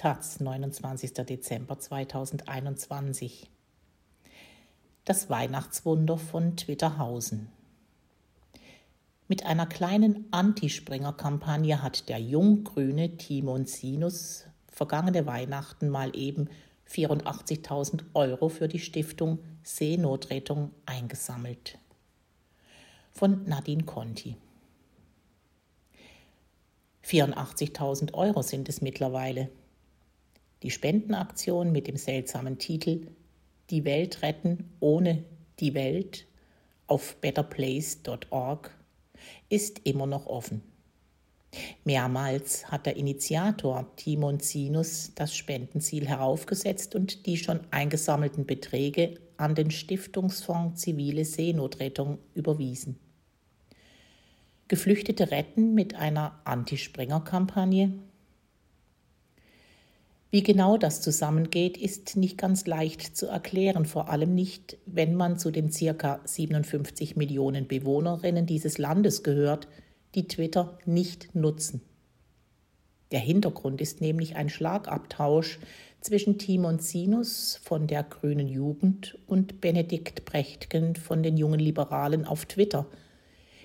Taz, 29. Dezember 2021. Das Weihnachtswunder von Twitterhausen. Mit einer kleinen Antispringer-Kampagne hat der junggrüne Timon Sinus vergangene Weihnachten mal eben 84.000 Euro für die Stiftung Seenotrettung eingesammelt. Von Nadine Conti. 84.000 Euro sind es mittlerweile. Die Spendenaktion mit dem seltsamen Titel Die Welt retten ohne die Welt auf betterplace.org ist immer noch offen. Mehrmals hat der Initiator Timon Sinus das Spendenziel heraufgesetzt und die schon eingesammelten Beträge an den Stiftungsfonds Zivile Seenotrettung überwiesen. Geflüchtete retten mit einer Anti-Springer-Kampagne wie genau das zusammengeht, ist nicht ganz leicht zu erklären, vor allem nicht, wenn man zu den circa 57 Millionen Bewohnerinnen dieses Landes gehört, die Twitter nicht nutzen. Der Hintergrund ist nämlich ein Schlagabtausch zwischen Timon Sinus von der Grünen Jugend und Benedikt Brechtgen von den Jungen Liberalen auf Twitter,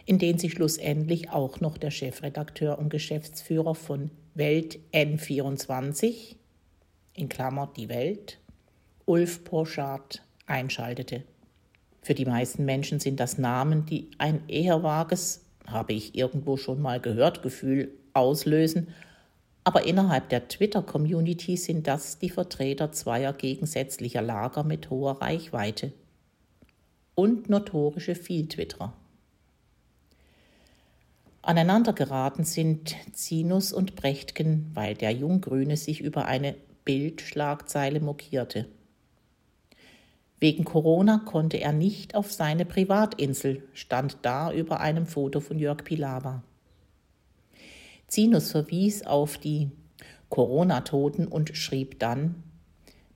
in den sich schlussendlich auch noch der Chefredakteur und Geschäftsführer von Welt N24, in Klammer die Welt, Ulf Porschardt einschaltete. Für die meisten Menschen sind das Namen, die ein eher vages, habe ich irgendwo schon mal gehört, Gefühl auslösen, aber innerhalb der Twitter-Community sind das die Vertreter zweier gegensätzlicher Lager mit hoher Reichweite und notorische Vieltwitterer. Aneinandergeraten sind Zinus und Brechtgen, weil der Junggrüne sich über eine Bildschlagzeile mokierte. Wegen Corona konnte er nicht auf seine Privatinsel, stand da über einem Foto von Jörg Pilawa. Zinus verwies auf die Corona-Toten und schrieb dann,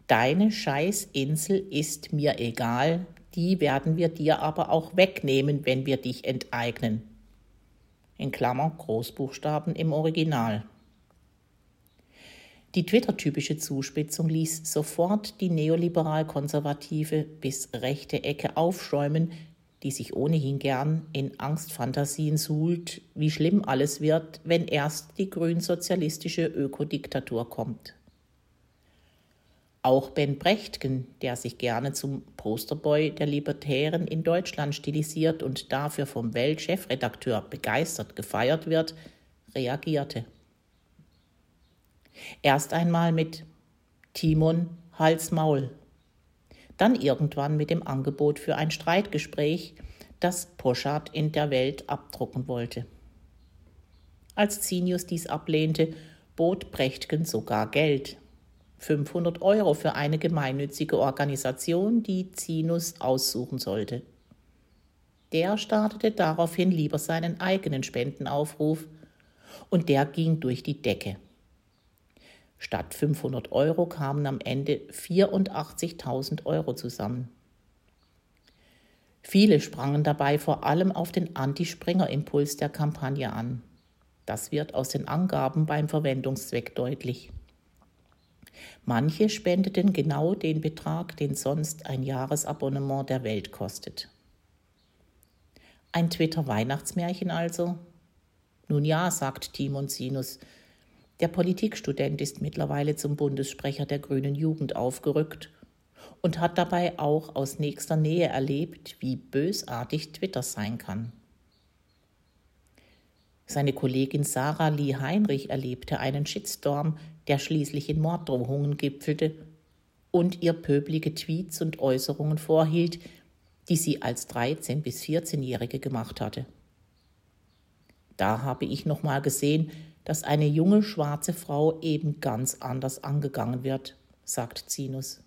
Deine Scheißinsel ist mir egal, die werden wir dir aber auch wegnehmen, wenn wir dich enteignen. In Klammer Großbuchstaben im Original. Die Twitter-typische Zuspitzung ließ sofort die neoliberal-konservative bis rechte Ecke aufschäumen, die sich ohnehin gern in Angstfantasien suhlt, wie schlimm alles wird, wenn erst die grünsozialistische Ökodiktatur kommt. Auch Ben Brechtgen, der sich gerne zum Posterboy der Libertären in Deutschland stilisiert und dafür vom Weltchefredakteur begeistert gefeiert wird, reagierte. Erst einmal mit Timon Hals-Maul. Dann irgendwann mit dem Angebot für ein Streitgespräch, das Poschardt in der Welt abdrucken wollte. Als Zinius dies ablehnte, bot Brechtgen sogar Geld. 500 Euro für eine gemeinnützige Organisation, die Zinus aussuchen sollte. Der startete daraufhin lieber seinen eigenen Spendenaufruf und der ging durch die Decke. Statt 500 Euro kamen am Ende 84.000 Euro zusammen. Viele sprangen dabei vor allem auf den Anti-Springer-Impuls der Kampagne an. Das wird aus den Angaben beim Verwendungszweck deutlich. Manche spendeten genau den Betrag, den sonst ein Jahresabonnement der Welt kostet. Ein Twitter-Weihnachtsmärchen also? Nun ja, sagt Timon Sinus, der Politikstudent ist mittlerweile zum Bundessprecher der Grünen Jugend aufgerückt und hat dabei auch aus nächster Nähe erlebt, wie bösartig Twitter sein kann. Seine Kollegin Sarah Lee Heinrich erlebte einen Shitstorm, der schließlich in Morddrohungen gipfelte und ihr pöblige Tweets und Äußerungen vorhielt, die sie als 13- bis 14-Jährige gemacht hatte. Da habe ich nochmal gesehen, dass eine junge schwarze Frau eben ganz anders angegangen wird, sagt Zinus.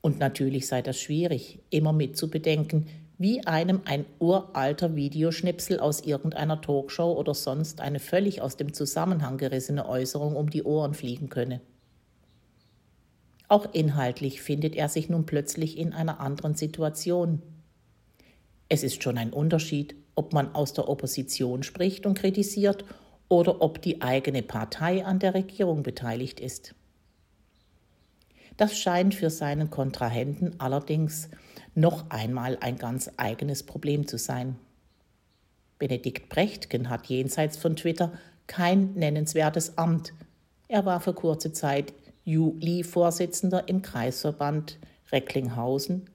Und natürlich sei das schwierig, immer mitzubedenken, wie einem ein uralter Videoschnipsel aus irgendeiner Talkshow oder sonst eine völlig aus dem Zusammenhang gerissene Äußerung um die Ohren fliegen könne. Auch inhaltlich findet er sich nun plötzlich in einer anderen Situation. Es ist schon ein Unterschied, ob man aus der Opposition spricht und kritisiert oder ob die eigene Partei an der Regierung beteiligt ist. Das scheint für seinen Kontrahenten allerdings noch einmal ein ganz eigenes Problem zu sein. Benedikt Brechtgen hat jenseits von Twitter kein nennenswertes Amt. Er war für kurze Zeit Juli-Vorsitzender im Kreisverband Recklinghausen,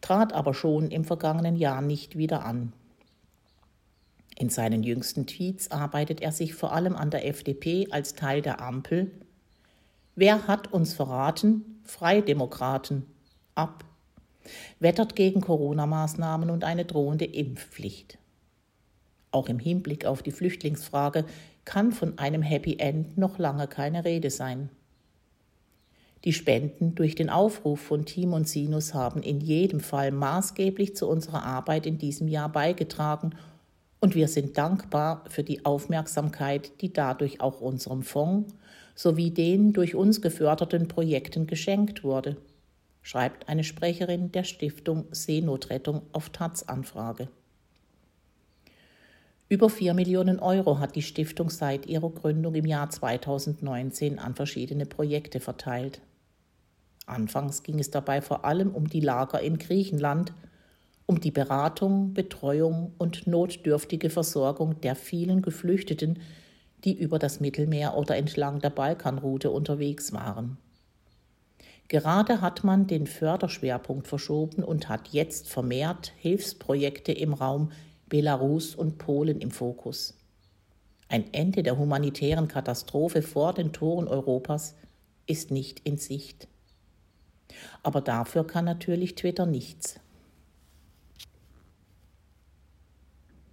trat aber schon im vergangenen Jahr nicht wieder an. In seinen jüngsten Tweets arbeitet er sich vor allem an der FDP als Teil der Ampel. Wer hat uns verraten? Freidemokraten. Ab. Wettert gegen Corona-Maßnahmen und eine drohende Impfpflicht. Auch im Hinblick auf die Flüchtlingsfrage kann von einem Happy End noch lange keine Rede sein. Die Spenden durch den Aufruf von Team und Sinus haben in jedem Fall maßgeblich zu unserer Arbeit in diesem Jahr beigetragen und wir sind dankbar für die Aufmerksamkeit, die dadurch auch unserem Fonds sowie den durch uns geförderten Projekten geschenkt wurde, schreibt eine Sprecherin der Stiftung Seenotrettung auf Taz-Anfrage. Über 4 Millionen Euro hat die Stiftung seit ihrer Gründung im Jahr 2019 an verschiedene Projekte verteilt. Anfangs ging es dabei vor allem um die Lager in Griechenland, um die Beratung, Betreuung und notdürftige Versorgung der vielen Geflüchteten, die über das Mittelmeer oder entlang der Balkanroute unterwegs waren. Gerade hat man den Förderschwerpunkt verschoben und hat jetzt vermehrt Hilfsprojekte im Raum Belarus und Polen im Fokus. Ein Ende der humanitären Katastrophe vor den Toren Europas ist nicht in Sicht. Aber dafür kann natürlich Twitter nichts.